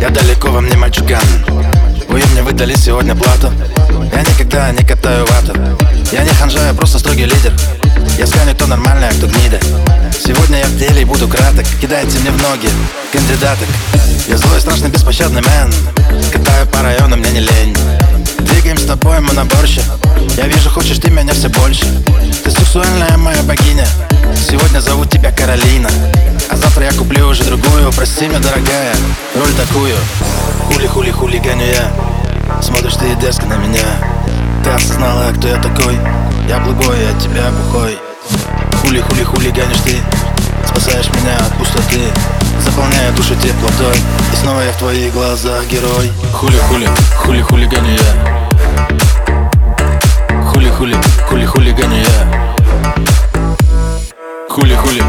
Я далеко во мне мальчуган. Вы мне выдали сегодня плату. Я никогда не катаю вату Я не ханжа, я просто строгий лидер. Я сканю, кто нормальный, а кто гнида. Сегодня я в деле и буду краток. Кидайте мне в ноги кандидаток. Я злой, страшный, беспощадный мэн. Катаю по району, мне не лень Двигаем с тобой мы на Я вижу, хочешь ты меня все больше. Ты сексуальная моя богиня. Сегодня зовут тебя Каролина. А завтра я куплю уже другую. Прости меня, дорогая, роль такую. Хули-хули хулиганю я. Смотришь ты дерзко на меня. Ты осознала, кто я такой. Я благой, я тебя бухой Хули-хули хулиганишь ты. Спасаешь меня от пустоты. Заполняя душу теплотой. И снова я в твоих глазах герой. Хули-хули, хули-хулиганю я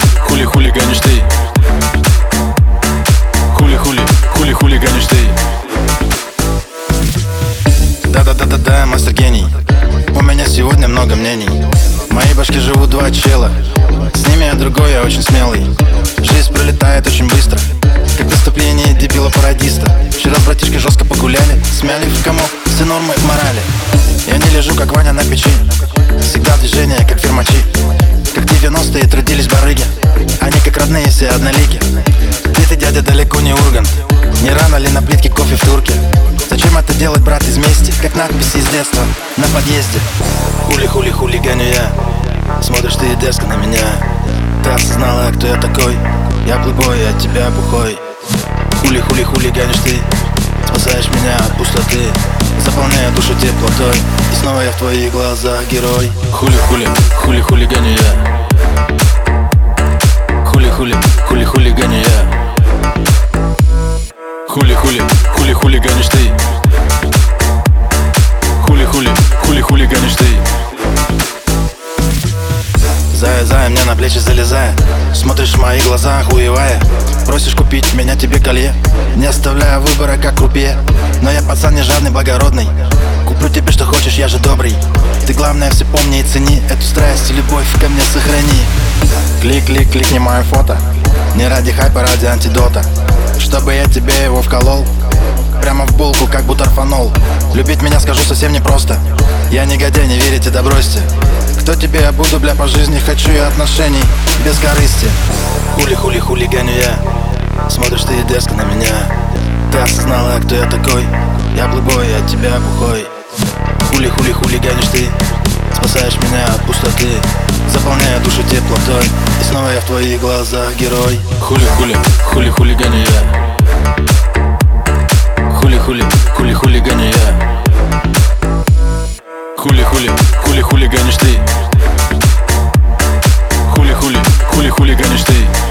Хули-хули, хули-хулиганишь ты. Хули-хули, хули-хулиганишь ты. Да-да-да-да-да, мастер гений. У меня сегодня много мнений. В моей башке живут два чела. С ними я другой, я очень смелый. Жизнь пролетает очень быстро. Как выступление дебила-пародиста. Вчера с жестко погуляли Смяли в комок все нормы морали. Я не лежу, как Ваня на печи. Всегда движение, как фермачи все однолики. Ты ты, дядя, далеко не Ургант Не рано ли на плитке кофе в турке? Зачем это делать, брат, из мести? Как надписи из детства на подъезде. Хули-хули хулиганю я. Смотришь ты дерзко на меня. Ты осознала, кто я такой. Я плейбой, я тебя бухой. Хули-хули хулиганишь ты. Спасаешь меня от пустоты. Заполняя душу теплотой. И снова я в твоих глазах герой. Хули-хули, хули-хулиганю я. Хули-хули, Хули-хули, хули-хулиганишь ты. Зая, зая, мне на плечи залезая. Смотришь в мои глаза, хуевая Просишь купить меня тебе колье Не оставляя выбора, как крупье Но я пацан не жадный, благородный. Куплю тебе, что хочешь, я же добрый. Ты главное все помни и цени. Эту страсть и любовь ко мне сохрани. Клик, клик, кликни мое фото. Не ради хайпа, ради антидота. Чтобы я тебе его вколол Прямо в булку, как бутерфанол Любить меня скажу совсем непросто. Я негодяй, не верите, да бросьте. Кто тебе я буду, бля, по жизни Хочу я отношений без корысти. Хули-хули хулиганю я. Смотришь ты дерзко на меня. Ты осознала, кто я такой. Я плейбой, я тебя бухой Хули-хули хулиганишь ты. Спасаешь меня от пустоты. Заполняя душу теплотой. И снова я в твоих глазах герой. Хули-хули, хули-хулиганю я Хули-хули, хулиганишь ты. Хули хули, хули-хули, хулиганишь ты.